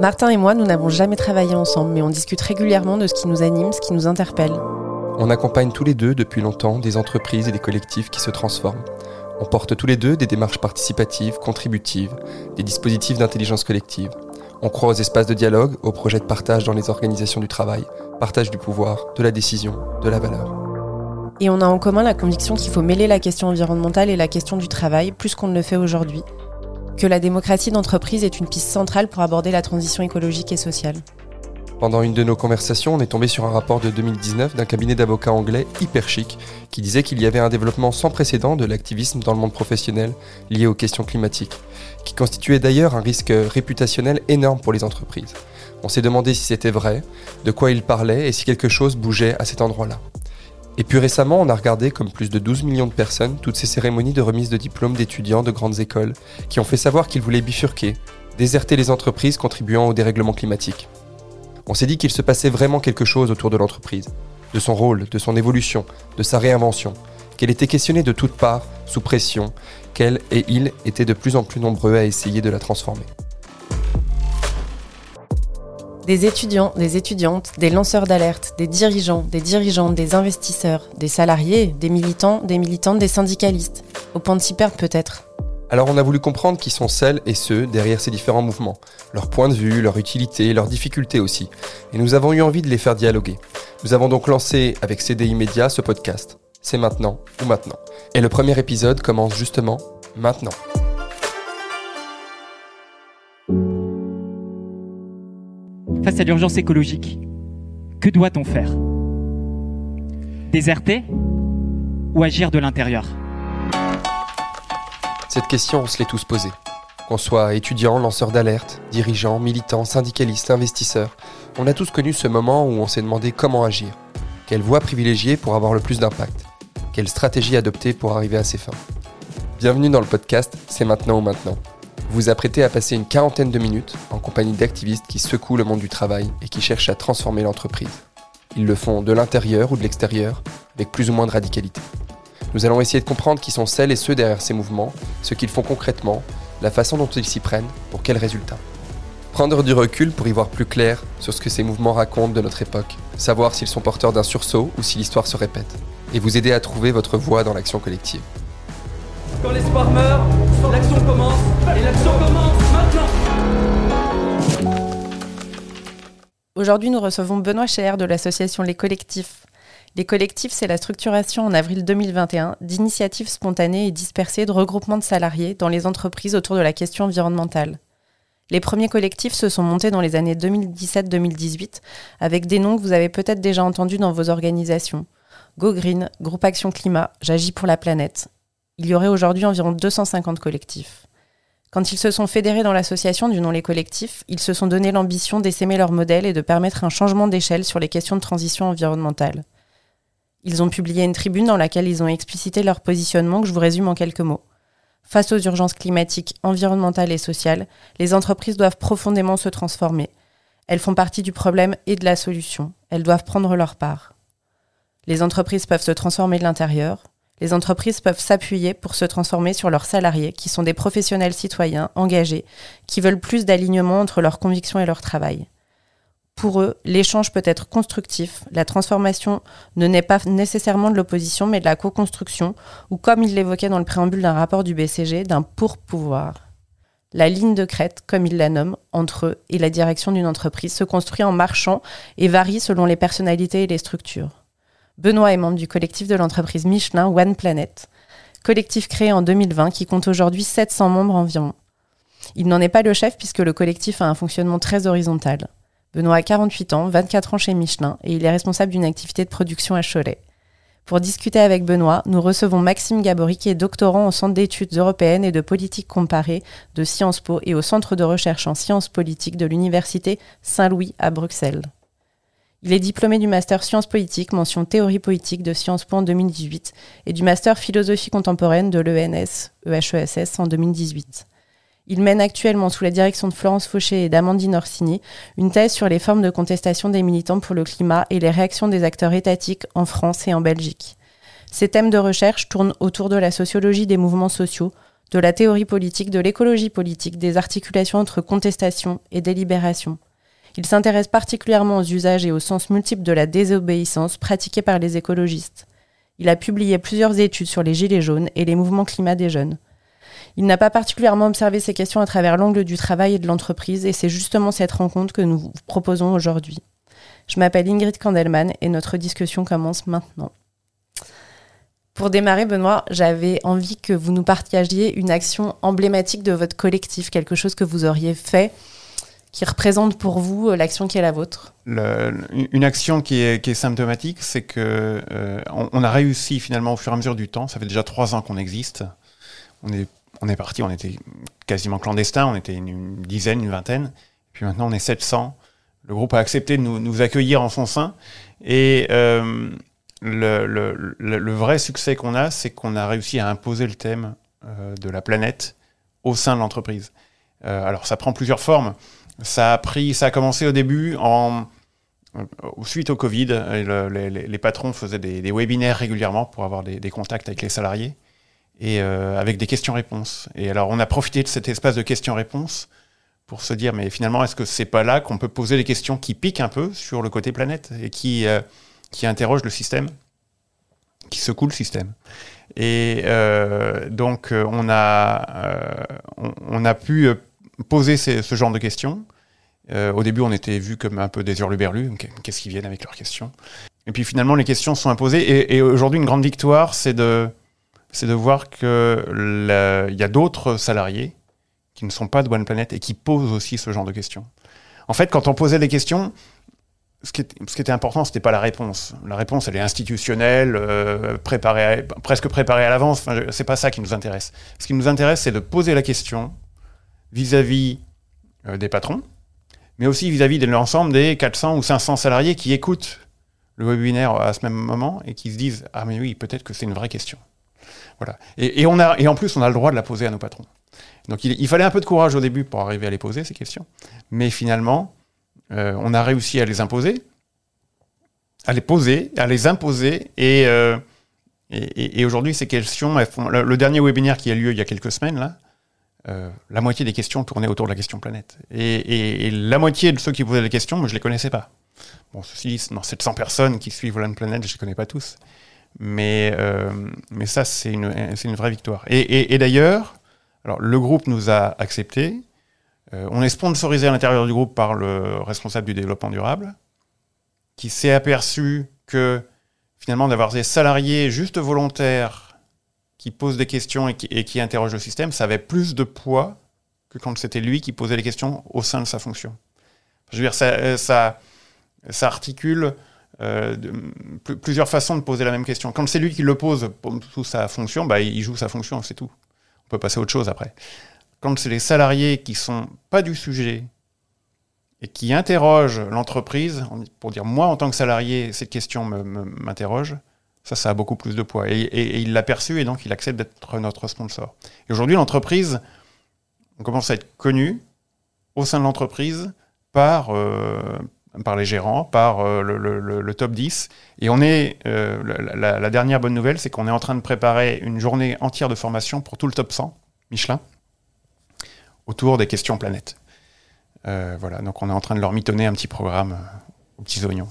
Martin et moi, nous n'avons jamais travaillé ensemble, mais on discute régulièrement de ce qui nous anime, ce qui nous interpelle. On accompagne tous les deux depuis longtemps des entreprises et des collectifs qui se transforment. On porte tous les deux des démarches participatives, contributives, des dispositifs d'intelligence collective. On croit aux espaces de dialogue, aux projets de partage dans les organisations du travail, partage du pouvoir, de la décision, de la valeur. Et on a en commun la conviction qu'il faut mêler la question environnementale et la question du travail plus qu'on ne le fait aujourd'hui, que la démocratie d'entreprise est une piste centrale pour aborder la transition écologique et sociale. Pendant une de nos conversations, on est tombé sur un rapport de 2019 d'un cabinet d'avocats anglais hyper chic qui disait qu'il y avait un développement sans précédent de l'activisme dans le monde professionnel lié aux questions climatiques, qui constituait d'ailleurs un risque réputationnel énorme pour les entreprises. On s'est demandé si c'était vrai, de quoi il parlait et si quelque chose bougeait à cet endroit-là. Et puis récemment, on a regardé, comme plus de 12 millions de personnes, toutes ces cérémonies de remise de diplômes d'étudiants de grandes écoles qui ont fait savoir qu'ils voulaient bifurquer, déserter les entreprises contribuant au dérèglement climatique. On s'est dit qu'il se passait vraiment quelque chose autour de l'entreprise, de son rôle, de son évolution, de sa réinvention, qu'elle était questionnée de toutes parts, sous pression, qu'elle et il étaient de plus en plus nombreux à essayer de la transformer. Des étudiants, des étudiantes, des lanceurs d'alerte, des dirigeants, des dirigeantes, des investisseurs, des salariés, des militants, des militantes, des syndicalistes. Au point de s'y perdre peut-être. Alors on a voulu comprendre qui sont celles et ceux derrière ces différents mouvements, leur point de vue, leur utilité, leurs difficultés aussi. Et nous avons eu envie de les faire dialoguer. Nous avons donc lancé avec CDI Média ce podcast. C'est maintenant ou maintenant. Et le premier épisode commence justement maintenant. Face à l'urgence écologique, que doit-on faire? Déserter ou agir de l'intérieur? Cette question, on se l'est tous posée. Qu'on soit étudiant, lanceur d'alerte, dirigeant, militant, syndicaliste, investisseur, on a tous connu ce moment où on s'est demandé comment agir. Quelle voie privilégier pour avoir le plus d'impact? Quelle stratégie adopter pour arriver à ses fins? Bienvenue dans le podcast C'est maintenant ou maintenant vous apprêtez à passer une quarantaine de minutes en compagnie d'activistes qui secouent le monde du travail et qui cherchent à transformer l'entreprise. Ils le font de l'intérieur ou de l'extérieur, avec plus ou moins de radicalité. Nous allons essayer de comprendre qui sont celles et ceux derrière ces mouvements, ce qu'ils font concrètement, la façon dont ils s'y prennent, pour quels résultats. Prendre du recul pour y voir plus clair sur ce que ces mouvements racontent de notre époque, savoir s'ils sont porteurs d'un sursaut ou si l'histoire se répète, et vous aider à trouver votre voie dans l'action collective. Quand l'espoir meurt, l'action commence et l'action commence maintenant. Aujourd'hui, nous recevons Benoît Scheer de l'association Les Collectifs. Les collectifs, c'est la structuration en avril 2021 d'initiatives spontanées et dispersées de regroupements de salariés dans les entreprises autour de la question environnementale. Les premiers collectifs se sont montés dans les années 2017-2018 avec des noms que vous avez peut-être déjà entendus dans vos organisations. Go Green, Groupe Action Climat, J'agis pour la planète, il y aurait aujourd'hui environ 250 collectifs. Quand ils se sont fédérés dans l'association du nom Les Collectifs, ils se sont donné l'ambition d'essaimer leur modèle et de permettre un changement d'échelle sur les questions de transition environnementale. Ils ont publié une tribune dans laquelle ils ont explicité leur positionnement que je vous résume en quelques mots. Face aux urgences climatiques, environnementales et sociales, les entreprises doivent profondément se transformer. Elles font partie du problème et de la solution. Elles doivent prendre leur part. Les entreprises peuvent se transformer de l'intérieur, les entreprises peuvent s'appuyer pour se transformer sur leurs salariés, qui sont des professionnels citoyens engagés, qui veulent plus d'alignement entre leurs convictions et leur travail. Pour eux, l'échange peut être constructif, la transformation ne naît pas nécessairement de l'opposition, mais de la co-construction, ou comme il l'évoquait dans le préambule d'un rapport du BCG, d'un pour-pouvoir. La ligne de crête, comme il la nomme, entre eux et la direction d'une entreprise se construit en marchant et varie selon les personnalités et les structures. Benoît est membre du collectif de l'entreprise Michelin One Planet, collectif créé en 2020 qui compte aujourd'hui 700 membres environ. Il n'en est pas le chef puisque le collectif a un fonctionnement très horizontal. Benoît a 48 ans, 24 ans chez Michelin et il est responsable d'une activité de production à Cholet. Pour discuter avec Benoît, nous recevons Maxime Gabory qui est doctorant au Centre d'études européennes et de politique comparée de Sciences Po et au Centre de recherche en sciences politiques de l'Université Saint-Louis à Bruxelles. Il est diplômé du master sciences politiques, mention théorie politique de Sciences Po en 2018 et du master philosophie contemporaine de l'ENS, EHESS en 2018. Il mène actuellement, sous la direction de Florence Fauché et d'Amandine Orsini, une thèse sur les formes de contestation des militants pour le climat et les réactions des acteurs étatiques en France et en Belgique. Ces thèmes de recherche tournent autour de la sociologie des mouvements sociaux, de la théorie politique, de l'écologie politique, des articulations entre contestation et délibération. Il s'intéresse particulièrement aux usages et aux sens multiples de la désobéissance pratiquée par les écologistes. Il a publié plusieurs études sur les gilets jaunes et les mouvements climat des jeunes. Il n'a pas particulièrement observé ces questions à travers l'angle du travail et de l'entreprise, et c'est justement cette rencontre que nous vous proposons aujourd'hui. Je m'appelle Ingrid Kandelman et notre discussion commence maintenant. Pour démarrer, Benoît, j'avais envie que vous nous partagiez une action emblématique de votre collectif, quelque chose que vous auriez fait qui représente pour vous euh, l'action qui est la vôtre Une action qui est, symptomatique, c'est que euh, a réussi finalement au fur et à mesure du temps. Ça fait déjà trois ans qu'on existe. On est, parti, on était quasiment clandestin, on était une, dizaine, une vingtaine. Puis maintenant, on est 700 le groupe a accepté de nous, accueillir en son sein. Et euh, le, vrai succès qu'on a, c'est qu'on a réussi à imposer le thème de la planète au sein de l'entreprise. Alors ça prend plusieurs formes. Ça a pris, ça a commencé au début en suite au Covid. les, patrons faisaient des, webinaires régulièrement pour avoir des, contacts avec les salariés et avec des questions-réponses. Et alors on a profité de cet espace de questions-réponses pour se dire, mais finalement, est-ce que c'est pas là qu'on peut poser des questions qui piquent un peu sur le côté planète et qui, euh, qui interrogent le système, qui secouent le système? Et euh, donc, euh, on a, on, a pu poser ce genre de questions. au début, on était vu comme un peu des hurluberlus, qu'est-ce qu'ils viennent avec leurs questions? Et puis finalement, les questions sont imposées. Et, aujourd'hui, une grande victoire, c'est de, c'est de voir qu'il y a d'autres salariés qui ne sont pas de One Planet et qui posent aussi ce genre de questions. En fait, quand on posait des questions, ce qui, était important, ce n'était pas la réponse. La réponse, elle est institutionnelle, euh, préparée presque préparée à l'avance. Enfin, c'est pas ça qui nous intéresse. Ce qui nous intéresse, c'est de poser la question vis-à-vis euh, des patrons, mais aussi vis-à-vis de l'ensemble des 400 ou 500 salariés qui écoutent le webinaire à ce même moment et qui se disent Ah, mais oui, peut-être que c'est une vraie question. Voilà. Et, on a, et en plus, on a le droit de la poser à nos patrons. Donc il, fallait un peu de courage au début pour arriver à les poser, ces questions. Mais finalement, euh, on a réussi à les imposer, à les poser, à les imposer. Et, euh, et, aujourd'hui, ces questions, font, le, dernier webinaire qui a lieu il y a quelques semaines, là, euh, la moitié des questions tournaient autour de la question planète. Et, la moitié de ceux qui posaient les questions, je ne les connaissais pas. Bon, ceci, dans 700 personnes qui suivent Land Planet, je ne les connais pas tous. Mais, mais ça, c'est une, vraie victoire. Et, d'ailleurs, alors, le groupe nous a accepté. Euh, on est sponsorisé à l'intérieur du groupe par le responsable du développement durable, qui s'est aperçu que finalement d'avoir des salariés juste volontaires qui posent des questions et qui, interrogent le système, ça avait plus de poids que quand c'était lui qui posait les questions au sein de sa fonction. Je veux dire, ça, euh, articule euh, plusieurs façons de poser la même question. Quand c'est lui qui le pose sous sa fonction, bah, il joue sa fonction, c'est tout on peut passer à autre chose après. Quand c'est les salariés qui sont pas du sujet et qui interrogent l'entreprise pour dire moi en tant que salarié cette question m'interroge, ça ça a beaucoup plus de poids et, il l'a perçu et donc il accepte d'être notre sponsor. Et aujourd'hui l'entreprise, on commence à être connu au sein de l'entreprise par euh, par les gérants, par euh, le, top 10. Et on est, euh, la, dernière bonne nouvelle, c'est qu'on est en train de préparer une journée entière de formation pour tout le top 100 Michelin autour des questions planètes. Euh, voilà, donc on est en train de leur mitonner un petit programme aux petits oignons.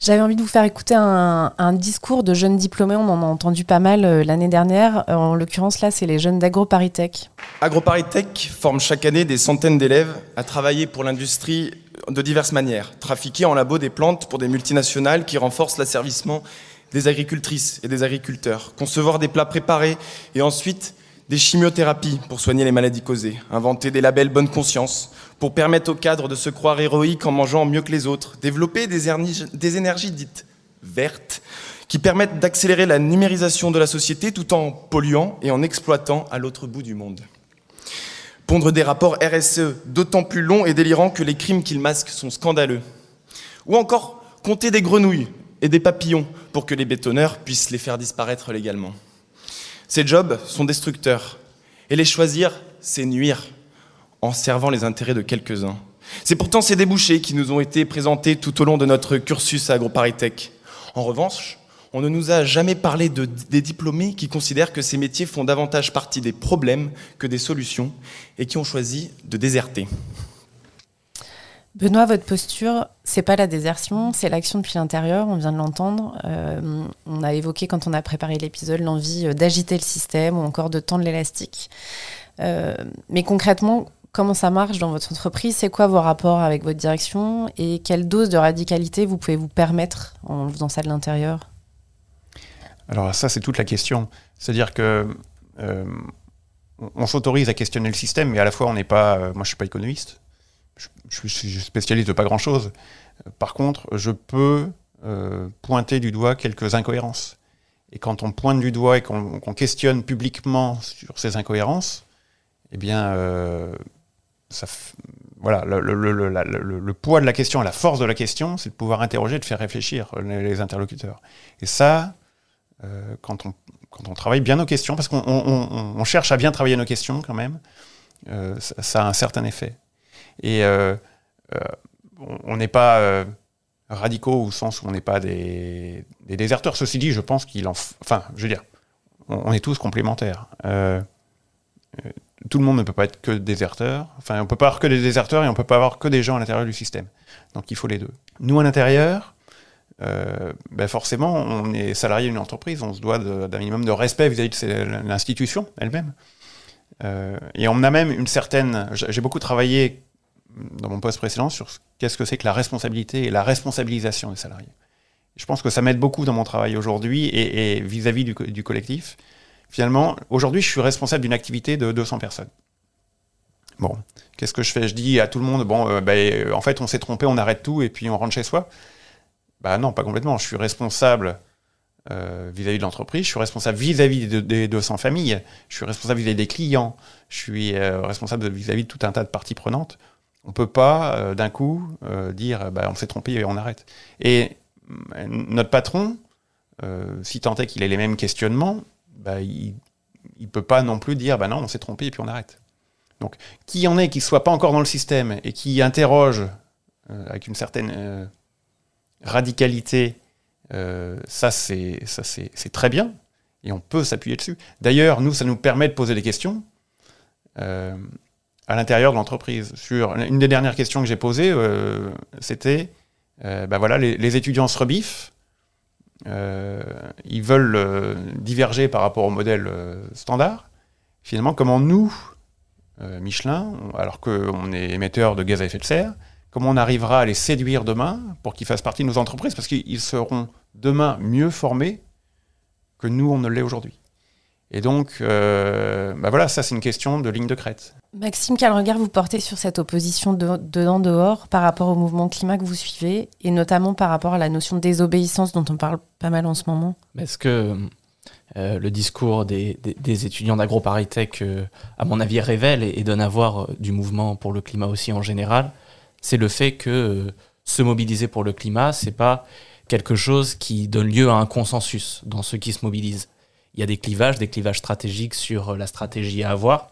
J'avais envie de vous faire écouter un, discours de jeunes diplômés. On en a entendu pas mal euh, l'année dernière. Euh, en l'occurrence, là, c'est les jeunes d'AgroParisTech. AgroParisTech forme chaque année des centaines d'élèves à travailler pour l'industrie de diverses manières. Trafiquer en labo des plantes pour des multinationales qui renforcent l'asservissement des agricultrices et des agriculteurs. Concevoir des plats préparés et ensuite des chimiothérapies pour soigner les maladies causées, inventer des labels bonne conscience pour permettre aux cadres de se croire héroïques en mangeant mieux que les autres, développer des, énergies dites vertes qui permettent d'accélérer la numérisation de la société tout en polluant et en exploitant à l'autre bout du monde. Pondre des rapports RSE d'autant plus longs et délirants que les crimes qu'ils masquent sont scandaleux. Ou encore compter des grenouilles et des papillons pour que les bétonneurs puissent les faire disparaître légalement. Ces jobs sont destructeurs. Et les choisir, c'est nuire en servant les intérêts de quelques-uns. C'est pourtant ces débouchés qui nous ont été présentés tout au long de notre cursus à AgroParisTech. En revanche, On ne nous a jamais parlé de, des diplômés qui considèrent que ces métiers font davantage partie des problèmes que des solutions et qui ont choisi de déserter. Benoît, votre posture, c'est pas la désertion, c'est l'action depuis l'intérieur, on vient de l'entendre. Euh, on a évoqué quand on a préparé l'épisode l'envie euh, d'agiter le système ou encore de tendre l'élastique. Euh, mais concrètement, comment ça marche dans votre entreprise? C'est quoi vos rapports avec votre direction? Et quelle dose de radicalité vous pouvez vous permettre en faisant ça de l'intérieur? Alors ça, c'est toute la question. C'est-à-dire que on s'autorise à questionner le système, mais à la fois, on n'est pas... moi, je suis pas économiste je, suis spécialiste de pas grand-chose. Par contre, je peux euh, pointer du doigt quelques incohérences. Et quand on pointe du doigt et qu'on questionne publiquement sur ces incohérences, eh bien, euh, voilà, le, le, poids de la question, la force de la question, c'est de pouvoir interroger, de faire réfléchir les, interlocuteurs. Et ça, euh, quand, on, quand on travaille bien nos questions, parce qu'on cherche à bien travailler nos questions quand même, ça, ça, a un certain effet. Et euh, euh, on n'est pas euh, radicaux au sens où on n'est pas des, déserteurs. Ceci dit, je pense qu'il en. Enfin, je veux dire, on, est tous complémentaires. Tout le monde ne peut pas être que déserteur. Enfin, on peut pas avoir que des déserteurs et on peut pas avoir que des gens à l'intérieur du système. Donc il faut les deux. Nous, à l'intérieur, ben forcément, on est salarié d'une entreprise, on se doit d'un minimum de respect vis-à-vis de l'institution elle-même. et on a même une certaine. J'ai beaucoup travaillé dans mon poste précédent sur qu'est-ce que c'est que la responsabilité et la responsabilisation des salariés. Je pense que ça m'aide beaucoup dans mon travail aujourd'hui et vis-à-vis du, collectif. Finalement, aujourd'hui, je suis responsable d'une activité de 200 personnes. Bon, qu'est-ce que je fais? Je dis à tout le monde, bon, euh, ben, en fait, on s'est trompé, on arrête tout et puis on rentre chez soi. Bah non, pas complètement. Je suis responsable euh, vis-à-vis de l'entreprise, je suis responsable vis-à-vis des 200 familles, je suis responsable vis-à-vis des clients, je suis euh, responsable vis-à-vis de tout un tas de parties prenantes. On ne peut pas euh, d'un coup euh, dire bah, on s'est trompé et on arrête. Et euh, notre patron, si tant est qu'il ait les mêmes questionnements, bah, il ne peut pas non plus dire bah non, on s'est trompé et puis on arrête. Donc, qui en est qui ne soit pas encore dans le système et qui interroge avec une certaine radicalité, ça c'est très bien et on peut s'appuyer dessus. D'ailleurs, nous, ça nous permet de poser des questions à l'intérieur de l'entreprise. Une des dernières questions que j'ai posées, euh, c'était, euh, ben voilà, les, étudiants se rebiffent, euh, ils veulent diverger par rapport au modèle standard. Finalement, comment nous, Michelin, alors qu'on est émetteur de gaz à effet de serre, comment on arrivera à les séduire demain pour qu'ils fassent partie de nos entreprises, parce qu'ils seront demain mieux formés que nous, on ne l'est aujourd'hui. Et donc, ben voilà, ça c'est une question de ligne de crête. Maxime, quel regard vous portez sur cette opposition dedans-dehors par rapport au mouvement climat que vous suivez et notamment par rapport à la notion de désobéissance dont on parle pas mal en ce moment? Est-ce que euh, le discours des, étudiants d'AgroParisTech, euh, à mon avis, révèle et, donne à voir euh, du mouvement pour le climat aussi en général? C'est le fait que se mobiliser pour le climat, c'est pas quelque chose qui donne lieu à un consensus dans ceux qui se mobilisent. Il y a des clivages, des clivages stratégiques sur la stratégie à avoir.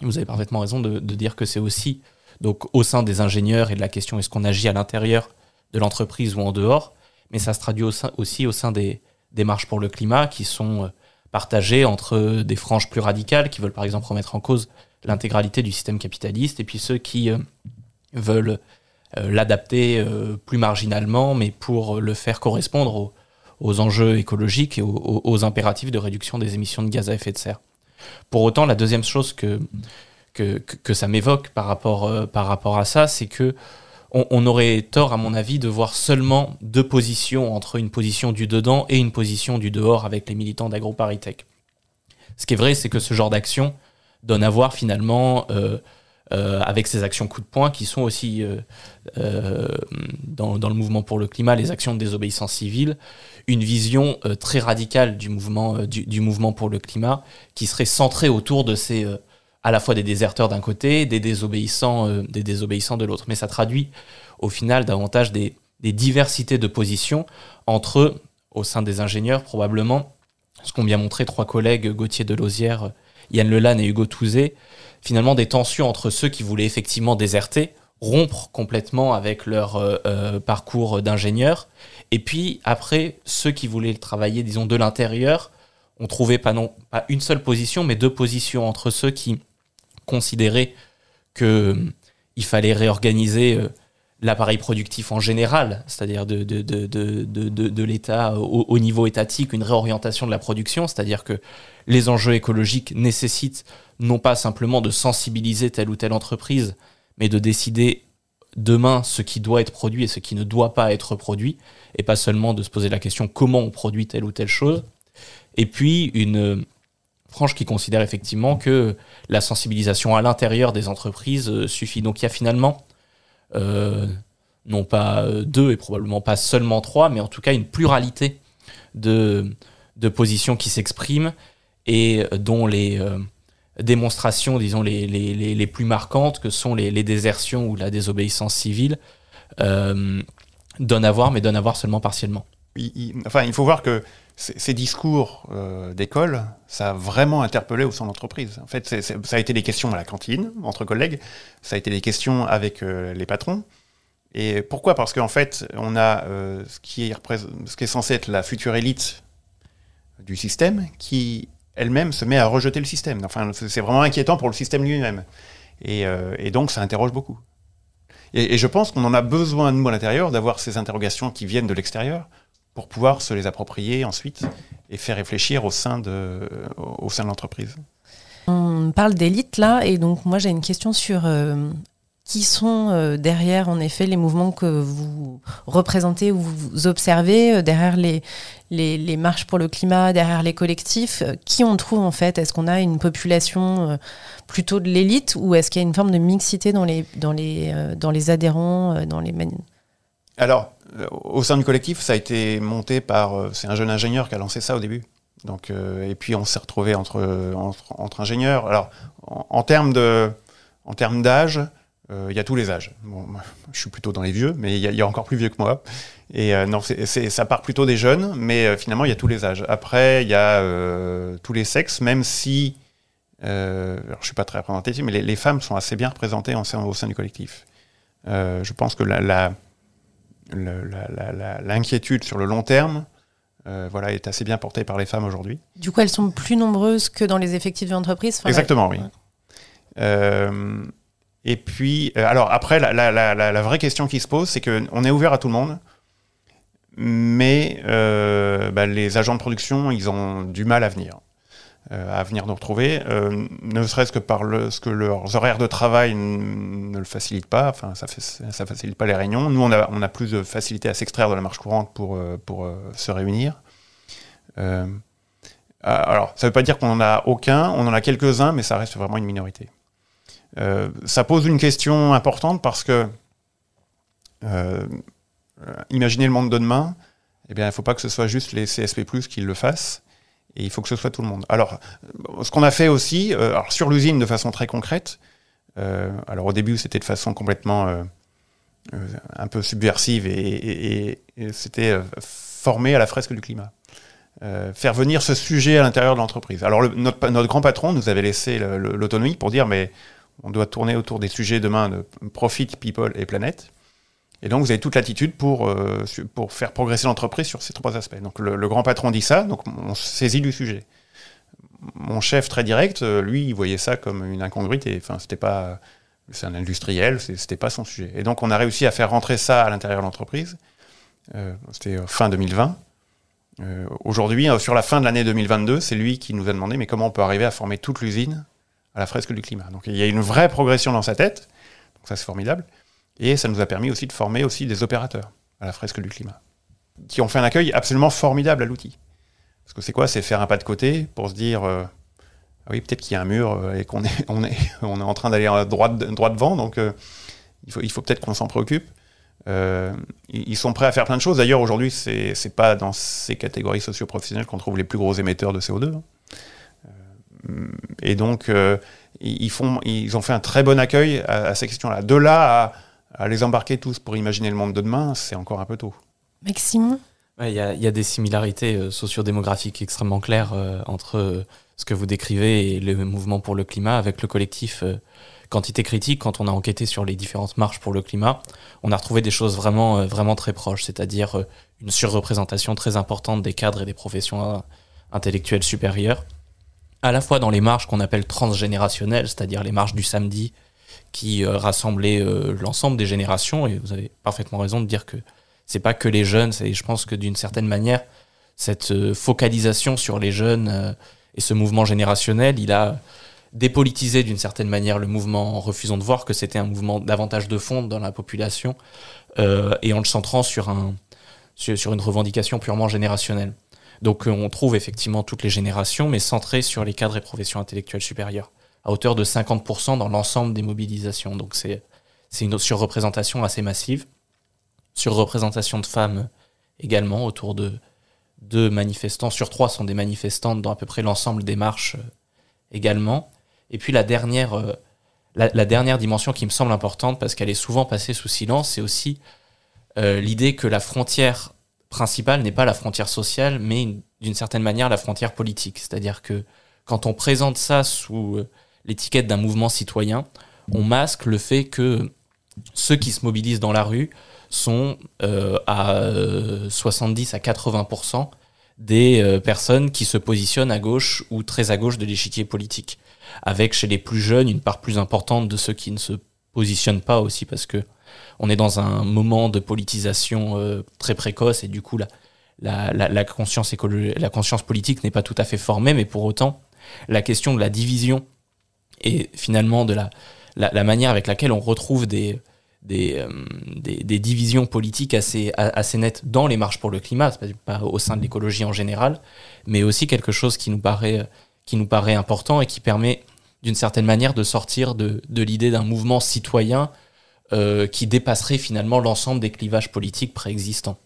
Vous avez parfaitement raison de, dire que c'est aussi donc au sein des ingénieurs et de la question est-ce qu'on agit à l'intérieur de l'entreprise ou en dehors, mais ça se traduit aussi au sein des démarches pour le climat qui sont euh, partagées entre des franges plus radicales qui veulent par exemple remettre en cause l'intégralité du système capitaliste et puis ceux qui euh, veulent euh, l'adapter plus marginalement mais pour le faire correspondre aux, enjeux écologiques et aux impératifs de réduction des émissions de gaz à effet de serre. Pour autant, la deuxième chose que, que, ça m'évoque par rapport, euh, par rapport à ça, c'est que on, aurait tort, à mon avis, de voir seulement deux positions entre une position du dedans et une position du dehors avec les militants d'AgroParisTech. Ce qui est vrai, c'est que ce genre d'action donne à voir finalement, euh, euh, avec ces actions coup de poing qui sont aussi dans, dans, le mouvement pour le climat, les actions de désobéissance civile, une vision euh, très radicale du mouvement, euh, du, pour le climat, qui serait centrée autour de ces, euh, à la fois des déserteurs d'un côté, des désobéissants, des désobéissants de l'autre. Mais ça traduit au final davantage des, diversités de positions entre au sein des ingénieurs probablement, ce qu'ont bien montré trois collègues, Gauthier Delosière, Yann Lelanne et Hugo Touzé, finalement des tensions entre ceux qui voulaient effectivement déserter rompre complètement avec leur euh, euh, parcours d'ingénieur. Et puis après, ceux qui voulaient le travailler, disons, de l'intérieur, ont trouvé pas, non, pas une seule position, mais deux positions entre ceux qui considéraient qu'il il fallait réorganiser l'appareil productif en général, c'est-à-dire de, de, de, de l'État au, niveau étatique, une réorientation de la production, c'est-à-dire que les enjeux écologiques nécessitent non pas simplement de sensibiliser telle ou telle entreprise, mais de décider demain ce qui doit être produit et ce qui ne doit pas être produit, et pas seulement de se poser la question comment on produit telle ou telle chose. Et puis une frange qui considère effectivement que la sensibilisation à l'intérieur des entreprises euh, suffit. Donc il y a finalement euh, non pas euh, deux et probablement pas seulement trois, mais en tout cas une pluralité de, positions qui s'expriment et dont les démonstrations, disons, les, les, les, plus marquantes, que sont les, désertions ou la désobéissance civile, donnent à voir, mais donnent à voir seulement partiellement. enfin, il faut voir que ces discours d'école, ça a vraiment interpellé au sein de l'entreprise. En fait, ça a été des questions à la cantine, entre collègues, ça a été des questions avec les patrons, et pourquoi? Parce qu'en fait, on a euh, ce, qui est ce qui est censé être la future élite du système qui elle-même se met à rejeter le système. Enfin, c'est vraiment inquiétant pour le système lui-même. Et, euh, donc, ça interroge beaucoup. Et, et je pense qu'on en a besoin, nous, à l'intérieur, d'avoir ces interrogations qui viennent de l'extérieur pour pouvoir se les approprier ensuite et faire réfléchir au sein de, au sein de l'entreprise. On parle d'élite là, et donc moi j'ai une question sur euh, qui sont euh, derrière, en effet, les mouvements que vous représentez ou vous observez, euh, derrière les, les, marches pour le climat, derrière les collectifs euh, Qui on trouve en fait? Est-ce qu'on a une population plutôt de l'élite ou est-ce qu'il y a une forme de mixité dans les, dans les, dans les adhérents dans les Alors, au sein du collectif, ça a été monté par. c'est un jeune ingénieur qui a lancé ça au début. Donc, et puis on s'est retrouvé entre, entre, ingénieurs. Alors, en, en termes d'âge, il y a tous les âges. Bon, je suis plutôt dans les vieux, mais il y, y, a encore plus vieux que moi. Et euh, non, ça part plutôt des jeunes, mais euh, finalement, il y a tous les âges. Après, il y a tous les sexes, même si, alors, je suis pas très représentatif, mais les, les, femmes sont assez bien représentées au sein, au sein du collectif. je pense que l'inquiétude sur le long terme, voilà, est assez bien portée par les femmes aujourd'hui. Du coup, elles sont plus nombreuses que dans les effectifs de l'entreprise Exactement, oui. Et puis, euh, alors après, la, vraie question qui se pose, c'est qu'on est ouvert à tout le monde, mais euh, bah, les agents de production, ils ont du mal à venir, euh, à venir nous retrouver, ne serait-ce que par le, ce que leurs horaires de travail ne le facilitent pas, enfin, ça ne facilite pas les réunions. Nous, on a, plus de facilité à s'extraire de la marche courante pour, pour se réunir. alors, ça ne veut pas dire qu'on n'en a aucun, on en a quelques-uns, mais ça reste vraiment une minorité. Euh, ça pose une question importante parce que euh, imaginez le monde de demain, eh bien, il ne faut pas que ce soit juste les CSP+, qui le fassent, et il faut que ce soit tout le monde. Alors, ce qu'on a fait aussi, euh, sur l'usine de façon très concrète, euh, alors au début c'était de façon complètement euh, euh un peu subversive, et, c'était formé à la fresque du climat. faire venir ce sujet à l'intérieur de l'entreprise. Alors notre, notre, grand patron nous avait laissé l'autonomie pour dire mais on doit tourner autour des sujets demain de profit, people et planète. Et donc, vous avez toute l'attitude pour, euh, pour faire progresser l'entreprise sur ces trois aspects. Donc, le, grand patron dit ça, donc on saisit du sujet. Mon chef très direct, euh, lui, il voyait ça comme une incongruité. Enfin, c'était pas, c'est un industriel, c'était pas son sujet. Et donc, on a réussi à faire rentrer ça à l'intérieur de l'entreprise. Euh, c'était fin 2020. Euh, Aujourd'hui, sur la fin de l'année 2022, c'est lui qui nous a demandé mais comment on peut arriver à former toute l'usine à la fresque du climat. Donc il y a une vraie progression dans sa tête, donc ça c'est formidable, et ça nous a permis aussi de former aussi des opérateurs à la fresque du climat, qui ont fait un accueil absolument formidable à l'outil. Parce que c'est quoi? C'est faire un pas de côté pour se dire, euh, ah oui, peut-être qu'il y a un mur euh, et qu'on est, on est, en train d'aller droit, droit devant, donc euh, il faut, peut-être qu'on s'en préoccupe. Ils sont prêts à faire plein de choses. D'ailleurs, aujourd'hui, c'est, c'est pas dans ces catégories socio-professionnelles qu'on trouve les plus gros émetteurs de CO2. Hein. Et donc, euh, ils, font, ils ont fait un très bon accueil à, ces questions-là. De là à, les embarquer tous pour imaginer le monde de demain, c'est encore un peu tôt. Maxime? Il y, a des similarités euh, sociodémographiques extrêmement claires euh, entre ce que vous décrivez et le mouvement pour le climat avec le collectif Quantité critique, quand on a enquêté sur les différentes marches pour le climat, on a retrouvé des choses vraiment, euh, vraiment très proches, c'est-à-dire euh, une surreprésentation très importante des cadres et des professions euh, intellectuelles supérieures, à la fois dans les marches qu'on appelle transgénérationnelles, c'est-à-dire les marches du samedi, qui rassemblaient l'ensemble des générations, et vous avez parfaitement raison de dire que c'est pas que les jeunes, et je pense que d'une certaine manière, cette focalisation sur les jeunes et ce mouvement générationnel, il a dépolitiser d'une certaine manière le mouvement en refusant de voir que c'était un mouvement davantage de fond dans la population euh, et en le centrant sur, un, sur, une revendication purement générationnelle. Donc euh, on trouve effectivement toutes les générations, mais centrées sur les cadres et professions intellectuelles supérieures, à hauteur de 50% dans l'ensemble des mobilisations. Donc c'est une surreprésentation assez massive. Surreprésentation de femmes également, autour de deux manifestants sur trois sont des manifestantes dans à peu près l'ensemble des marches euh, également. Et puis la dernière, euh, la, dernière dimension qui me semble importante, parce qu'elle est souvent passée sous silence, c'est aussi l'idée que la frontière principale n'est pas la frontière sociale, mais d'une certaine manière la frontière politique. C'est-à-dire que quand on présente ça sous euh, l'étiquette d'un mouvement citoyen, on masque le fait que ceux qui se mobilisent dans la rue sont à 70 à 80% des personnes qui se positionnent à gauche ou très à gauche de l'échiquier politique avec chez les plus jeunes une part plus importante de ceux qui ne se positionnent pas aussi parce que on est dans un moment de politisation euh, très précoce et du coup la, la, conscience la conscience politique n'est pas tout à fait formée, mais pour autant la question de la division et finalement de la, la, manière avec laquelle on retrouve des, des, euh, des, divisions politiques assez, assez nettes dans les marches pour le climat, pas au sein de l'écologie en général, mais aussi quelque chose qui nous paraît qui nous paraît important et qui permet d'une certaine manière de sortir de, de l'idée d'un mouvement citoyen euh, qui dépasserait finalement l'ensemble des clivages politiques préexistants.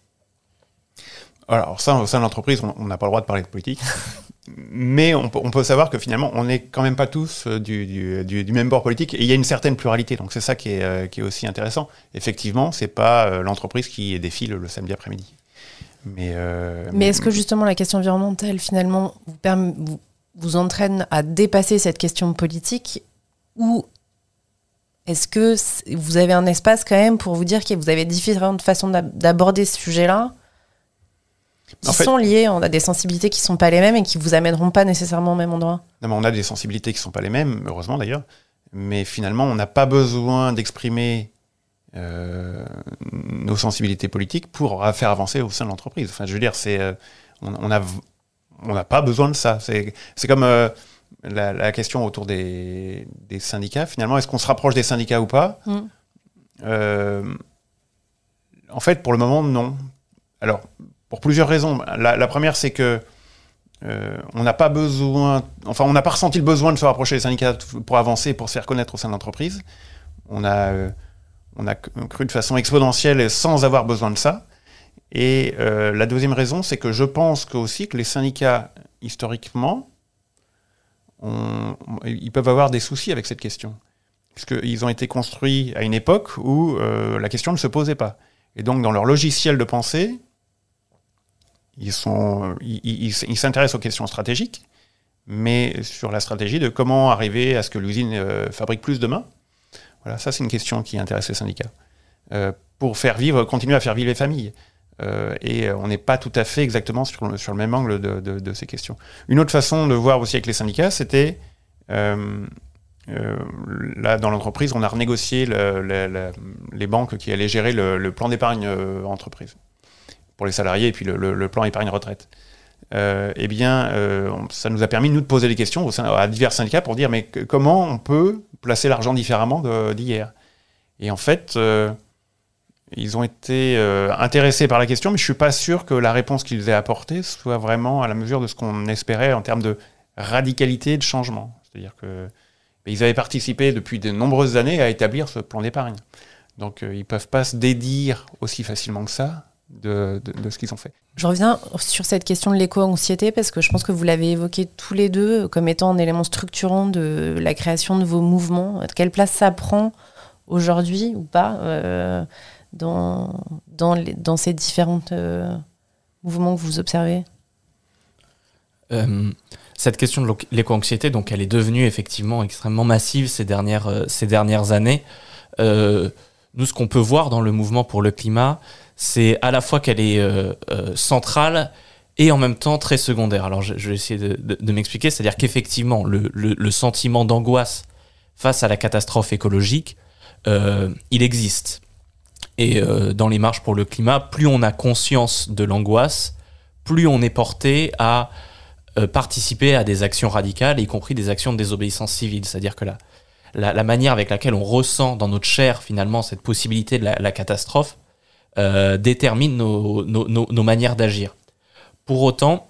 Alors ça, au sein de l'entreprise, on n'a pas le droit de parler de politique. Mais on peut, on peut, savoir que finalement, on n'est quand même pas tous euh, du, du, du, même bord politique et il y a une certaine pluralité. Donc c'est ça qui est, euh, qui est, aussi intéressant. Effectivement, c'est pas l'entreprise qui défile le samedi après-midi. Mais, mais est-ce que justement la question environnementale, finalement, vous, vous, vous entraîne à dépasser cette question politique ou est-ce que vous avez un espace quand même pour vous dire que vous avez différentes façons d'aborder ce sujet-là? Qui sont liées On a des sensibilités qui ne sont pas les mêmes et qui vous amèneront pas nécessairement au même endroit non, mais On a des sensibilités qui ne sont pas les mêmes, heureusement d'ailleurs. Mais finalement, on n'a pas besoin d'exprimer euh, nos sensibilités politiques pour faire avancer au sein de l'entreprise. Enfin, je veux dire, c'est, euh, on n'a pas besoin de ça. C'est comme euh, la, question autour des, syndicats. Finalement, est-ce qu'on se rapproche des syndicats ou pas mm. euh, En fait, pour le moment, non. Alors, pour plusieurs raisons. La, première, c'est que euh, on n'a pas besoin, enfin, on n'a pas ressenti le besoin de se rapprocher des syndicats pour avancer, pour se faire connaître au sein de l'entreprise. On a, on a cru de façon exponentielle sans avoir besoin de ça. Et euh, la deuxième raison, c'est que je pense que aussi que les syndicats, historiquement, ils peuvent avoir des soucis avec cette question. Puisqu'ils ont été construits à une époque où euh, la question ne se posait pas. Et donc, dans leur logiciel de pensée, ils s'intéressent aux questions stratégiques, mais sur la stratégie de comment arriver à ce que l'usine euh, fabrique plus demain. Voilà, ça, c'est une question qui intéresse les syndicats. pour faire vivre, continuer à faire vivre les familles. Euh, et on n'est pas tout à fait exactement sur le, même angle de, ces questions. Une autre façon de voir aussi avec les syndicats, c'était euh, euh, là dans l'entreprise, on a renégocié le, les banques qui allaient gérer le, plan d'épargne entreprise pour les salariés et puis le, plan épargne retraite. eh bien, ça nous a permis nous de poser des questions à divers syndicats pour dire mais comment on peut placer l'argent différemment d'hier? Et en fait ils ont été euh, intéressés par la question, mais je suis pas sûr que la réponse qu'ils aient apportée soit vraiment à la mesure de ce qu'on espérait en termes de radicalité et de changement. C'est-à-dire que ben, ils avaient participé depuis de nombreuses années à établir ce plan d'épargne. Donc euh, ils peuvent pas se dédire aussi facilement que ça de, de, ce qu'ils ont fait. Je reviens sur cette question de l'éco-anxiété parce que je pense que vous l'avez évoqué tous les deux comme étant un élément structurant de la création de vos mouvements. Quelle place ça prend aujourd'hui ou pas euh, dans, dans, dans ces différents euh, mouvements que vous observez Euh, cette question de l'éco-anxiété, donc elle est devenue effectivement extrêmement massive ces dernières, euh, ces dernières années. Nous, ce qu'on peut voir dans le mouvement pour le climat, c'est à la fois qu'elle est centrale et en même temps très secondaire. Alors je, vais essayer de, m'expliquer, c'est-à-dire qu'effectivement, le, le, sentiment d'angoisse face à la catastrophe écologique, il existe. Et dans les marches pour le climat, plus on a conscience de l'angoisse, plus on est porté à euh, participer à des actions radicales, y compris des actions de désobéissance civile. C'est-à-dire que la, manière avec laquelle on ressent dans notre chair finalement cette possibilité de la, catastrophe euh, détermine nos, manières d'agir. Pour autant,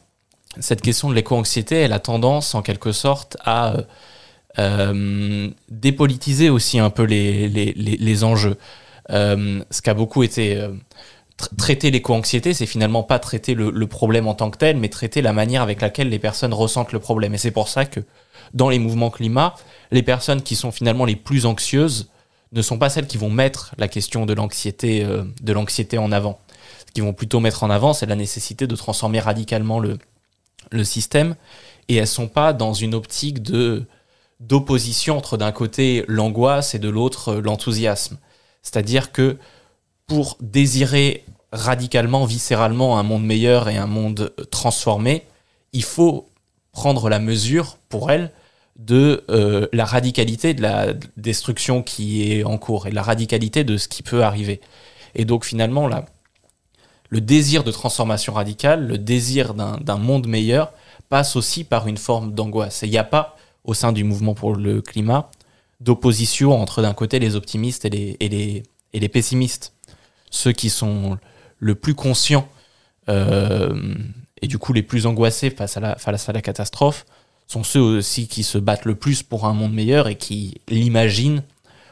cette question de l'éco-anxiété, elle a tendance en quelque sorte à euh, dépolitiser aussi un peu les enjeux. Ce qui a beaucoup été traiter l'éco-anxiété, c'est finalement pas traiter le, problème en tant que tel, mais traiter la manière avec laquelle les personnes ressentent le problème. Et c'est pour ça que dans les mouvements climat, les personnes qui sont finalement les plus anxieuses ne sont pas celles qui vont mettre la question de l'anxiété, euh, de l'anxiété en avant. Ce qu'ils vont plutôt mettre en avant, c'est la nécessité de transformer radicalement le, le système. Et elles sont pas dans une optique de d'opposition entre d'un côté l'angoisse et de l'autre l'enthousiasme. C'est-à-dire que pour désirer radicalement, viscéralement un monde meilleur et un monde transformé, il faut prendre la mesure pour elle de euh, la radicalité de la destruction qui est en cours et la radicalité de ce qui peut arriver. Et donc finalement, là, le désir de transformation radicale, le désir d'un monde meilleur, passe aussi par une forme d'angoisse. Et il n'y a pas, au sein du mouvement pour le climat, d'opposition entre d'un côté les optimistes et les, et les, et les pessimistes ceux qui sont le plus conscients euh, et du coup les plus angoissés face à, la, face à la catastrophe sont ceux aussi qui se battent le plus pour un monde meilleur et qui l'imaginent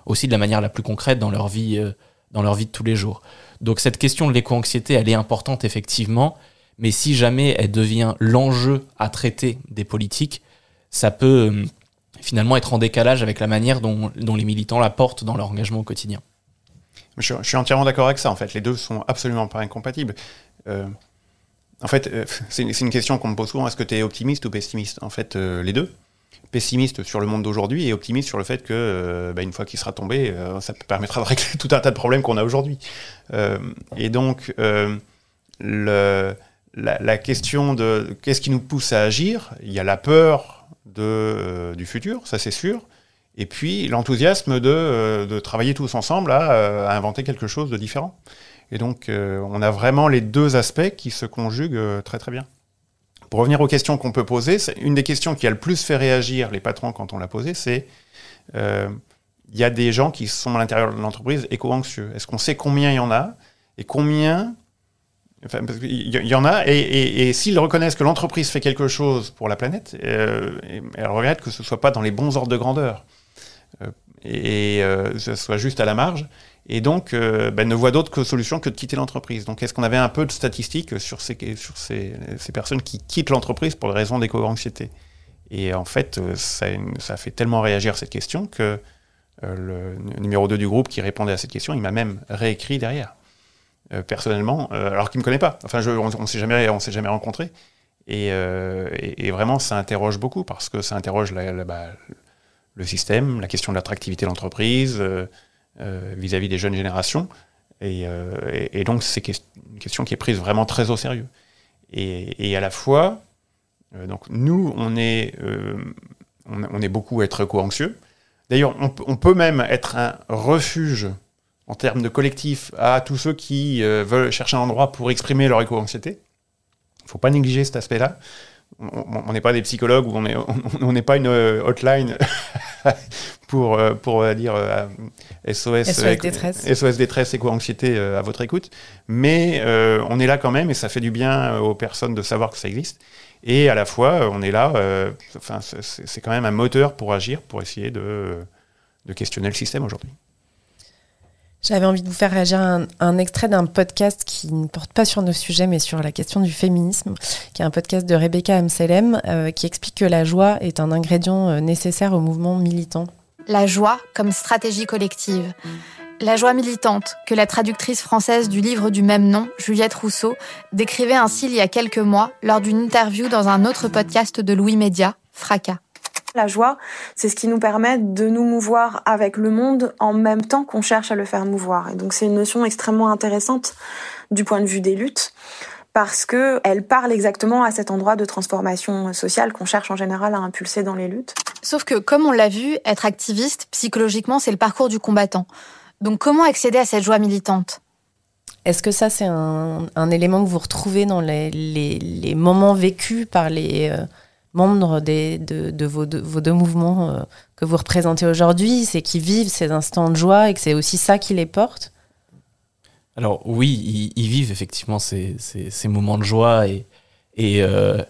aussi de la manière la plus concrète dans leur vie, euh, dans leur vie de tous les jours. Donc cette question de l'éco-anxiété, elle est importante effectivement, mais si jamais elle devient l'enjeu à traiter des politiques, ça peut euh, finalement être en décalage avec la manière dont, les militants la portent dans leur engagement au quotidien. Je, suis entièrement d'accord avec ça, en fait. Les deux sont absolument pas incompatibles. Euh, en fait, euh, c'est une question qu'on me pose souvent. Est-ce que tu es optimiste ou pessimiste? En fait, euh, les deux. Pessimiste sur le monde d'aujourd'hui et optimiste sur le fait que, bah, une fois qu'il sera tombé, ça permettra de régler tout un tas de problèmes qu'on a aujourd'hui. et donc, la, question de qu'est-ce qui nous pousse à agir, il y a la peur de, du futur, ça c'est sûr. Et puis l'enthousiasme de, euh, de, travailler tous ensemble à, euh, à, inventer quelque chose de différent. Et donc euh, on a vraiment les deux aspects qui se conjuguent très très bien. Pour revenir aux questions qu'on peut poser, une des questions qui a le plus fait réagir les patrons quand on l'a posée, c'est il y a des gens qui sont à l'intérieur de l'entreprise éco-anxieux. Est-ce qu'on sait combien il y en a et combien Il y, en a, et, s'ils reconnaissent que l'entreprise fait quelque chose pour la planète, euh, elles regrettent que ce soit pas dans les bons ordres de grandeur. Euh, et euh, ce soit juste à la marge. Et donc, ben, ne voit d'autre solution que de quitter l'entreprise. Donc, est-ce qu'on avait un peu de statistiques sur ces, personnes qui quittent l'entreprise pour des raisons d'éco-anxiété? Et en fait, ça, ça, fait tellement réagir cette question que le numéro 2 du groupe qui répondait à cette question, il m'a même réécrit derrière, personnellement, alors qu'il ne me connaît pas. Enfin, je, on ne s'est jamais, on jamais rencontrés. Et, et, et, vraiment, ça interroge beaucoup parce que ça interroge bah, le système, la question de l'attractivité de l'entreprise euh, euh, vis-à-vis des jeunes générations. Et, euh, donc, c'est une question qui est prise vraiment très au sérieux. Et, à la fois, donc nous, on est, on, est beaucoup à être co-anxieux. D'ailleurs, on, peut même être un refuge en termes de collectif à tous ceux qui veulent chercher un endroit pour exprimer leur éco-anxiété. Il ne faut pas négliger cet aspect-là on n'est pas des psychologues ou on n'est pas une euh, hotline pour, euh, pour euh, dire SOS, SOS détresse. SOS détresse et quoi anxiété à votre écoute. Mais on est là quand même et ça fait du bien aux personnes de savoir que ça existe. Et à la fois, on est là, enfin, c'est quand même un moteur pour agir, pour essayer de, de questionner le système aujourd'hui. J'avais envie de vous faire réagir à un, extrait d'un podcast qui ne porte pas sur nos sujets, mais sur la question du féminisme, qui est un podcast de Rebecca Amselem, euh, qui explique que la joie est un ingrédient euh, nécessaire au mouvement militant. La joie comme stratégie collective. La joie militante, que la traductrice française du livre du même nom, Juliette Rousseau, décrivait ainsi il y a quelques mois lors d'une interview dans un autre podcast de Louis Média, Fracas. La joie, c'est ce qui nous permet de nous mouvoir avec le monde en même temps qu'on cherche à le faire mouvoir. Et donc c'est une notion extrêmement intéressante du point de vue des luttes parce que elle parle exactement à cet endroit de transformation sociale qu'on cherche en général à impulser dans les luttes. Sauf que, comme on l'a vu, être activiste, psychologiquement, c'est le parcours du combattant. Donc comment accéder à cette joie militante? Est-ce que ça, c'est un, élément que vous retrouvez dans les, moments vécus par les euh, membres de, vos, deux mouvements euh, que vous représentez aujourd'hui C'est qu'ils vivent ces instants de joie et que c'est aussi ça qui les porte? Alors oui, ils, vivent effectivement ces, moments de joie et euh,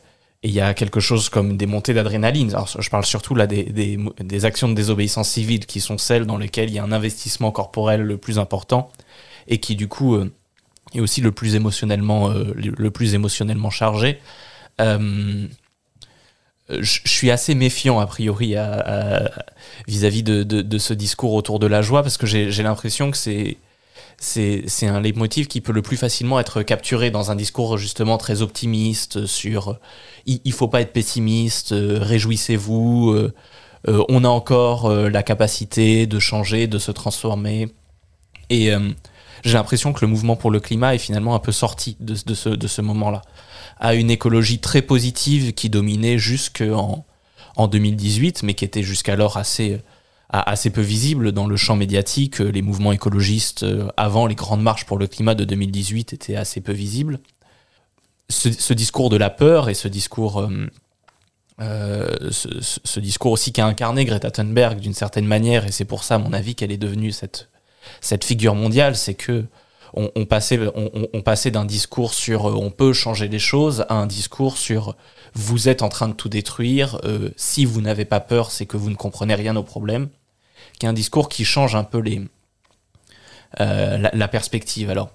et il y a quelque chose comme des montées d'adrénaline. Alors je parle surtout là des, des, actions de désobéissance civile qui sont celles dans lesquelles il y a un investissement corporel le plus important et qui du coup euh, est aussi le plus émotionnellement le plus émotionnellement chargé. Je suis assez méfiant a priori vis-à-vis de, ce discours autour de la joie parce que j'ai l'impression que c'est c'est un leitmotiv qui peut le plus facilement être capturé dans un discours justement très optimiste sur il, ne faut pas être pessimiste, euh, réjouissez-vous, euh, euh, on a encore la capacité de changer, de se transformer. Et j'ai l'impression que le mouvement pour le climat est finalement un peu sorti de, ce, de ce moment-là. À une écologie très positive qui dominait jusqu'en en 2018, mais qui était jusqu'alors assez assez peu visible dans le champ médiatique. Euh, les mouvements écologistes, euh, avant les grandes marches pour le climat de 2018, étaient assez peu visibles. Ce, discours de la peur et ce discours, euh, ce, discours aussi qu'a incarné Greta Thunberg d'une certaine manière, et c'est pour ça, à mon avis, qu'elle est devenue cette, cette figure mondiale, c'est que on, passait, on, passait d'un discours sur on peut changer les choses à un discours sur vous êtes en train de tout détruire, si vous n'avez pas peur, c'est que vous ne comprenez rien aux problèmes qui est un discours qui change un peu les, euh, la, perspective. Alors,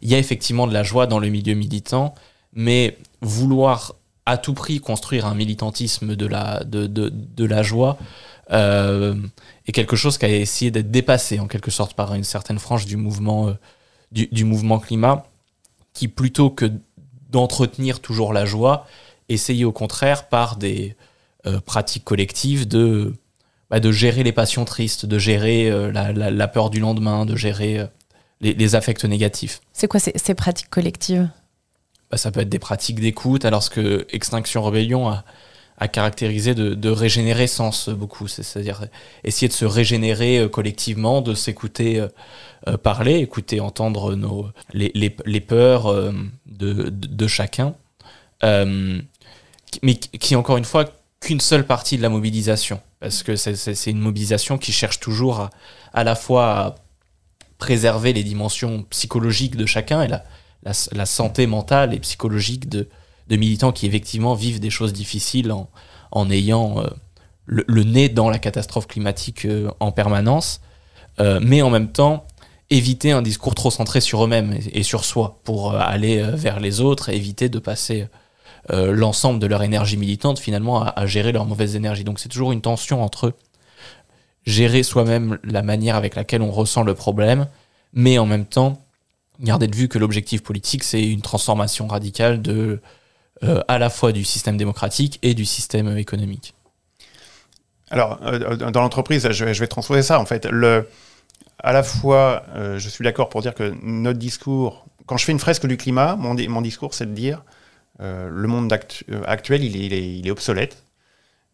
il y a effectivement de la joie dans le milieu militant, mais vouloir à tout prix construire un militantisme de la, de, de, de la joie euh, est quelque chose qui a essayé d'être dépassé en quelque sorte par une certaine frange du mouvement, euh, du, du, mouvement climat, qui plutôt que d'entretenir toujours la joie, essayait au contraire par des pratiques collectives de bah, de gérer les passions tristes, de gérer euh, la, peur du lendemain, de gérer euh, les, affects négatifs. C'est quoi ces, pratiques collectives? Bah, Ça peut être des pratiques d'écoute, alors ce que Extinction Rebellion a, caractérisé de, régénérescence beaucoup, c'est-à-dire essayer de se régénérer euh, collectivement, de s'écouter parler, écouter, entendre nos, les, peurs de, chacun, mais qui, encore une fois, qu'une seule partie de la mobilisation. Parce que c'est une mobilisation qui cherche toujours à, la fois à préserver les dimensions psychologiques de chacun et la, la, santé mentale et psychologique de, de, militants qui effectivement vivent des choses difficiles en, en ayant euh, le, nez dans la catastrophe climatique euh, en permanence, euh, mais en même temps éviter un discours trop centré sur eux-mêmes et, sur soi pour aller vers les autres et éviter de passer l'ensemble de leur énergie militante finalement à, gérer leur mauvaise énergie. Donc c'est toujours une tension entre gérer soi-même la manière avec laquelle on ressent le problème, mais en même temps garder de vue que l'objectif politique c'est une transformation radicale de euh, à la fois du système démocratique et du système économique. Alors, euh, dans l'entreprise, je, vais transposer ça. En fait, le, à la fois, je suis d'accord pour dire que notre discours, quand je fais une fresque du climat, mon, discours, c'est de dire euh, le monde euh, actuel, il est, obsolète,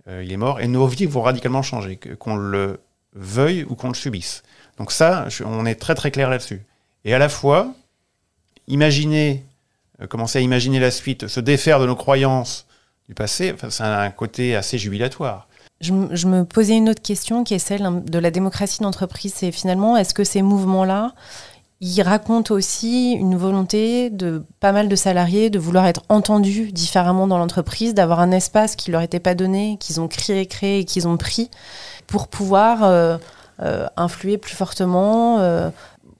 euh, il est mort, et nos vies vont radicalement changer, qu'on le veuille ou qu'on le subisse. Donc ça, on est très très clair là-dessus. Et à la fois, imaginer, commencer à imaginer la suite, se défaire de nos croyances du passé, enfin, c'est un côté assez jubilatoire. Je, me posais une autre question qui est celle de la démocratie d'entreprise. C'est finalement, est-ce que ces mouvements-là, il raconte aussi une volonté de pas mal de salariés de vouloir être entendus différemment dans l'entreprise, d'avoir un espace qui leur était pas donné, qu'ils ont créé, créé et qu'ils ont pris pour pouvoir euh, euh, influer plus fortement, euh,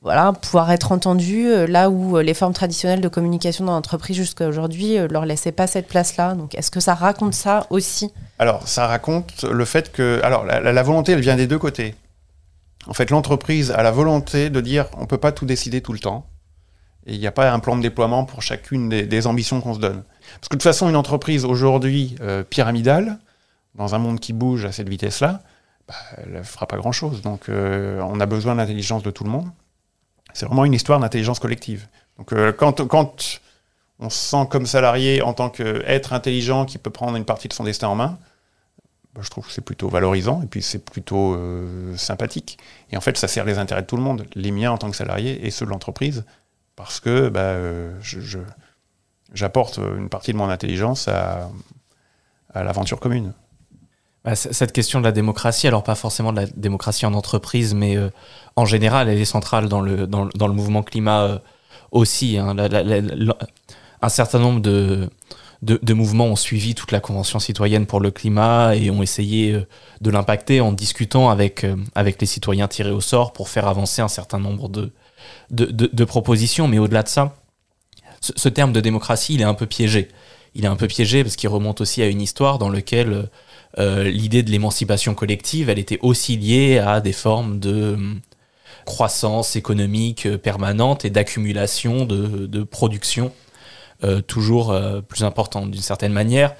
voilà, pouvoir être entendus là où les formes traditionnelles de communication dans l'entreprise jusqu'à aujourd'hui leur laissaient pas cette place-là. Donc, est-ce que ça raconte ça aussi? Alors, ça raconte le fait que, alors, la volonté, elle vient des deux côtés En fait, l'entreprise a la volonté de dire on ne peut pas tout décider tout le temps. Et il n'y a pas un plan de déploiement pour chacune des, ambitions qu'on se donne. Parce que de toute façon, une entreprise aujourd'hui euh, pyramidale, dans un monde qui bouge à cette vitesse-là, bah, elle ne fera pas grand-chose. Donc euh, on a besoin de l'intelligence de tout le monde. C'est vraiment une histoire d'intelligence collective. Donc euh, quand, on se sent comme salarié en tant qu'être intelligent qui peut prendre une partie de son destin en main, bah, je trouve que c'est plutôt valorisant et puis c'est plutôt euh, sympathique. Et en fait, ça sert les intérêts de tout le monde, les miens en tant que salarié et ceux de l'entreprise, parce que bah, euh, j'apporte une partie de mon intelligence à, l'aventure commune. Bah, cette question de la démocratie, alors pas forcément de la démocratie en entreprise, mais euh, en général, elle est centrale dans le, dans, le mouvement climat aussi. Hein. un certain nombre de, de, mouvements ont suivi toute la Convention citoyenne pour le climat et ont essayé euh, de l'impacter en discutant avec, euh, avec les citoyens tirés au sort pour faire avancer un certain nombre de, de, propositions. Mais au-delà de ça, ce, terme de démocratie, il est un peu piégé. Il est un peu piégé parce qu'il remonte aussi à une histoire dans laquelle euh, l'idée de l'émancipation collective, elle était aussi liée à des formes de croissance économique permanente et d'accumulation de, production euh, toujours euh, plus importante d'une certaine manière.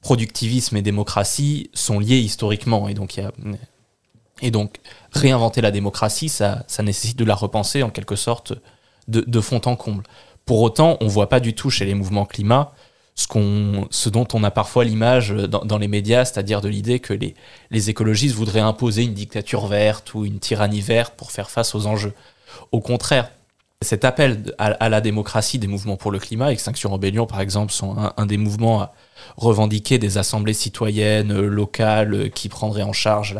Productivisme et démocratie sont liés historiquement et donc, réinventer la démocratie, ça, nécessite de la repenser en quelque sorte de fond en comble. Pour autant, on ne voit pas du tout chez les mouvements climat ce, dont on a parfois l'image dans, les médias, c'est-à-dire de l'idée que les, écologistes voudraient imposer une dictature verte ou une tyrannie verte pour faire face aux enjeux. Au contraire, cet appel à, la démocratie des mouvements pour le climat, Extinction Rebellion par exemple, sont un, des mouvements à revendiquer des assemblées citoyennes locales qui prendraient en charge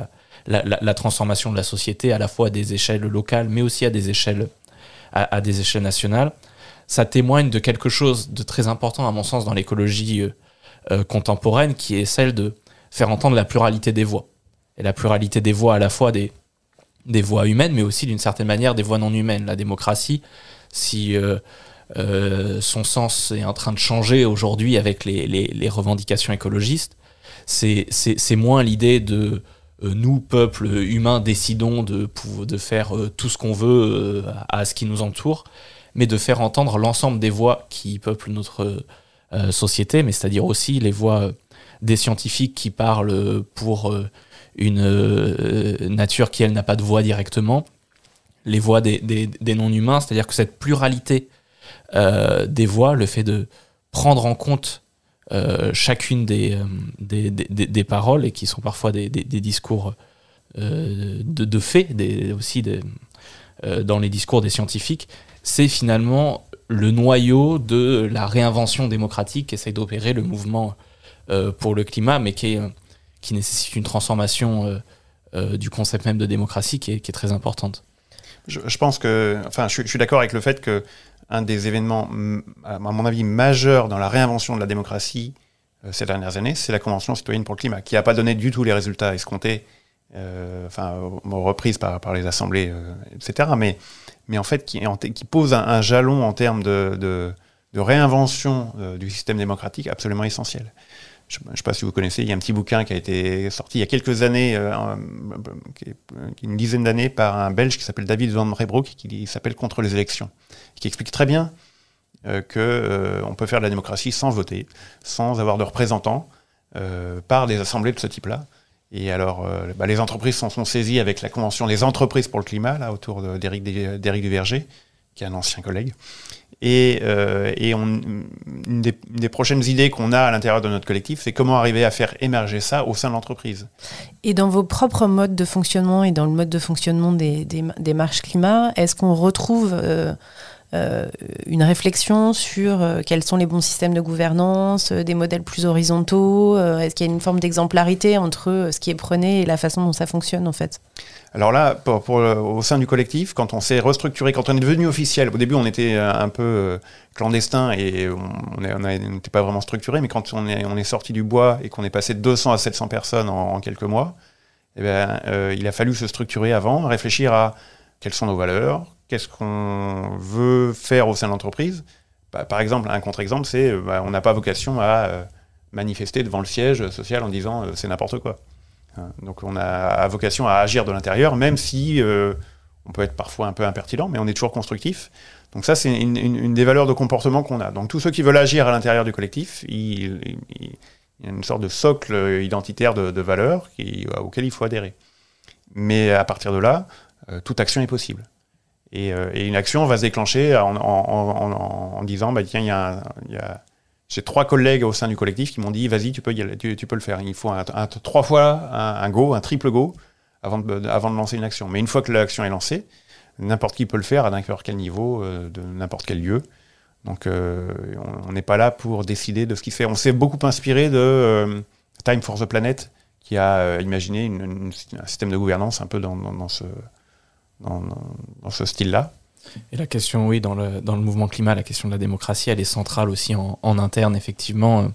la, transformation de la société à la fois à des échelles locales mais aussi à, des échelles nationales. Ça témoigne de quelque chose de très important à mon sens dans l'écologie euh, contemporaine qui est celle de faire entendre la pluralité des voix. Et la pluralité des voix à la fois des, des voies humaines, mais aussi d'une certaine manière des voies non humaines. La démocratie, si euh, euh, son sens est en train de changer aujourd'hui avec les, les, revendications écologistes, c'est moins l'idée de euh, nous, peuple humain, décidons de, de faire tout ce qu'on veut à ce qui nous entoure, mais de faire entendre l'ensemble des voix qui peuplent notre société, mais c'est-à-dire aussi les voix des scientifiques qui parlent pour une euh, nature qui, elle, n'a pas de voix directement, les voix des, non-humains, c'est-à-dire que cette pluralité euh, des voix, le fait de prendre en compte euh, chacune des, des, paroles, et qui sont parfois des, discours de, de fait, aussi dans les discours des scientifiques, c'est finalement le noyau de la réinvention démocratique qu'essaye d'opérer le mouvement pour le climat, mais qui est qui nécessite une transformation euh, euh, du concept même de démocratie qui est, très importante. Je, pense que, enfin, je, suis d'accord avec le fait que un des événements, à mon avis, majeurs dans la réinvention de la démocratie euh, ces dernières années, c'est la Convention citoyenne pour le climat, qui n'a pas donné du tout les résultats escomptés, enfin, reprises par, les assemblées, etc. Mais, en fait, qui, pose un, jalon en termes de, réinvention du système démocratique absolument essentiel je ne sais pas si vous connaissez, il y a un petit bouquin qui a été sorti il y a quelques années, euh, une dizaine d'années, par un Belge qui s'appelle David Van Rebroek, qui s'appelle Contre les élections, qui explique très bien euh, qu'on euh, peut faire de la démocratie sans voter, sans avoir de représentants, par des assemblées de ce type-là. Et alors, bah, les entreprises s'en sont saisies avec la convention des entreprises pour le climat, là, autour d'Éric Duverger, qui est un ancien collègue. Et, euh, une, des, prochaines idées qu'on a à l'intérieur de notre collectif, c'est comment arriver à faire émerger ça au sein de l'entreprise. Et dans vos propres modes de fonctionnement et dans le mode de fonctionnement des, des, marches climat, est-ce qu'on retrouve euh, euh, une réflexion sur quels sont les bons systèmes de gouvernance, des modèles plus horizontaux Est-ce qu'il y a une forme d'exemplarité entre ce qui est prôné et la façon dont ça fonctionne en fait? Alors là, au sein du collectif, quand on s'est restructuré, quand on est devenu officiel, au début on était euh, un peu euh, clandestin et on n'était pas vraiment structuré, mais quand on est, sorti du bois et qu'on est passé de 200 à 700 personnes en, quelques mois, eh euh, il a fallu se structurer avant, réfléchir à quelles sont nos valeurs, qu'est-ce qu'on veut faire au sein de l'entreprise. Bah, par exemple, un contre-exemple, c'est bah, on n'a pas vocation à manifester devant le siège social en disant c'est n'importe quoi. Hein, donc on a vocation à agir de l'intérieur, même si euh, on peut être parfois un peu impertinent, mais on est toujours constructif. Donc ça, c'est une, des valeurs de comportement qu'on a. Donc tous ceux qui veulent agir à l'intérieur du collectif, il, y a une sorte de socle identitaire de, valeurs auquel il faut adhérer. Mais à partir de là, euh, toute action est possible. Euh, et, une action va se déclencher en, disant, bah, tiens, il y a, j'ai trois collègues au sein du collectif qui m'ont dit, vas-y, tu peux, tu, peux le faire. Il faut un, trois fois un, go, un triple go, avant de, avant de lancer une action. Mais une fois que l'action est lancée, n'importe qui peut le faire à n'importe quel niveau, euh, de n'importe quel lieu. Donc on n'est pas là pour décider de ce qu'il fait. On s'est beaucoup inspiré de Time for the Planet, qui a imaginé un système de gouvernance un peu dans ce dans, ce style-là. Et la question, oui, dans le, mouvement climat, la question de la démocratie, elle est centrale aussi en, interne, effectivement. Euh,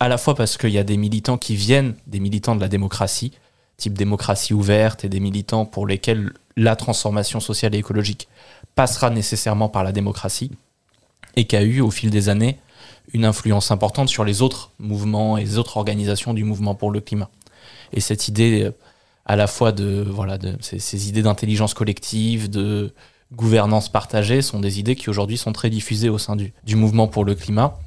à la fois parce qu'il y a des militants qui viennent, des militants de la démocratie, type démocratie ouverte, et des militants pour lesquels la transformation sociale et écologique passera nécessairement par la démocratie, et qui a eu, au fil des années, une influence importante sur les autres mouvements et les autres organisations du mouvement pour le climat. Et cette idée euh, à la fois de voilà de ces, idées d'intelligence collective, de gouvernance partagée sont des idées qui aujourd'hui sont très diffusées au sein du, du mouvement pour le climat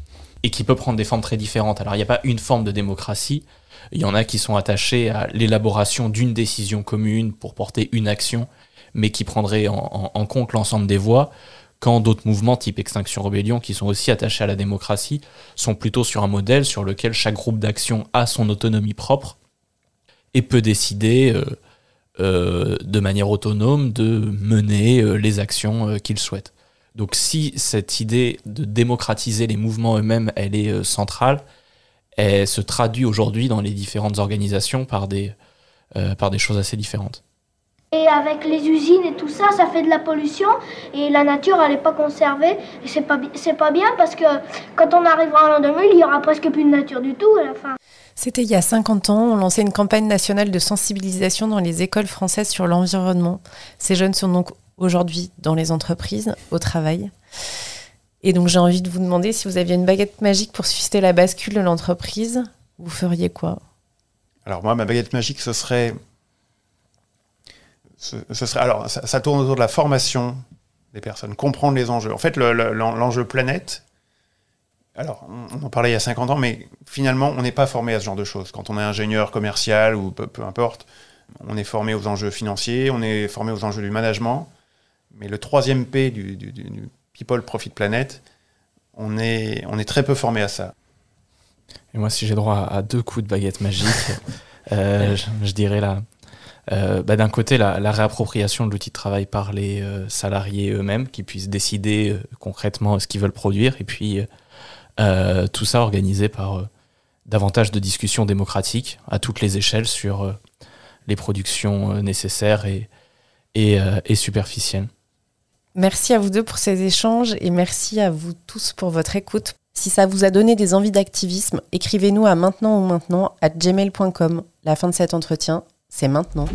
et qui peut prendre des formes très différentes. Alors il n'y a pas une forme de démocratie, il y en a qui sont attachés à l'élaboration d'une décision commune pour porter une action, mais qui prendraient en, en compte l'ensemble des voix, quand d'autres mouvements type Extinction Rebellion, qui sont aussi attachés à la démocratie, sont plutôt sur un modèle sur lequel chaque groupe d'action a son autonomie propre et peut décider euh, euh, de manière autonome de mener euh, les actions qu'il souhaite. Donc si cette idée de démocratiser les mouvements eux-mêmes, elle est centrale, elle se traduit aujourd'hui dans les différentes organisations par des, par des choses assez différentes. Et avec les usines et tout ça, ça fait de la pollution et la nature, elle n'est pas conservée. Et c'est pas, c'est pas bien parce que quand on arrivera en l'an 2000, il y aura presque plus de nature du tout à la fin. C'était il y a 50 ans, on lançait une campagne nationale de sensibilisation dans les écoles françaises sur l'environnement. Ces jeunes sont donc aujourd'hui dans les entreprises, au travail. Et donc j'ai envie de vous demander si vous aviez une baguette magique pour susciter la bascule de l'entreprise, vous feriez quoi? Alors moi, ma baguette magique, ce serait... Ce, serait alors, ça, tourne autour de la formation des personnes, comprendre les enjeux. En fait, l'enjeu planète, alors, on en parlait il y a 50 ans, mais finalement, on n'est pas formé à ce genre de choses. Quand on est ingénieur commercial ou peu, importe, on est formé aux enjeux financiers, on est formé aux enjeux du management. Mais le troisième P du, People Profit Planet, on est, on est très peu formé à ça. Et moi, si j'ai droit à deux coups de baguette magique, euh, je, dirais là, euh, bah, d'un côté, la, réappropriation de l'outil de travail par les euh, salariés eux-mêmes, qui puissent décider concrètement ce qu'ils veulent produire, et puis euh, tout ça organisé par euh, davantage de discussions démocratiques à toutes les échelles sur euh, les productions nécessaires et, et, superficielles. Merci à vous deux pour ces échanges et merci à vous tous pour votre écoute. Si ça vous a donné des envies d'activisme, écrivez-nous à maintenant ou maintenant à gmail.com. La fin de cet entretien, c'est maintenant.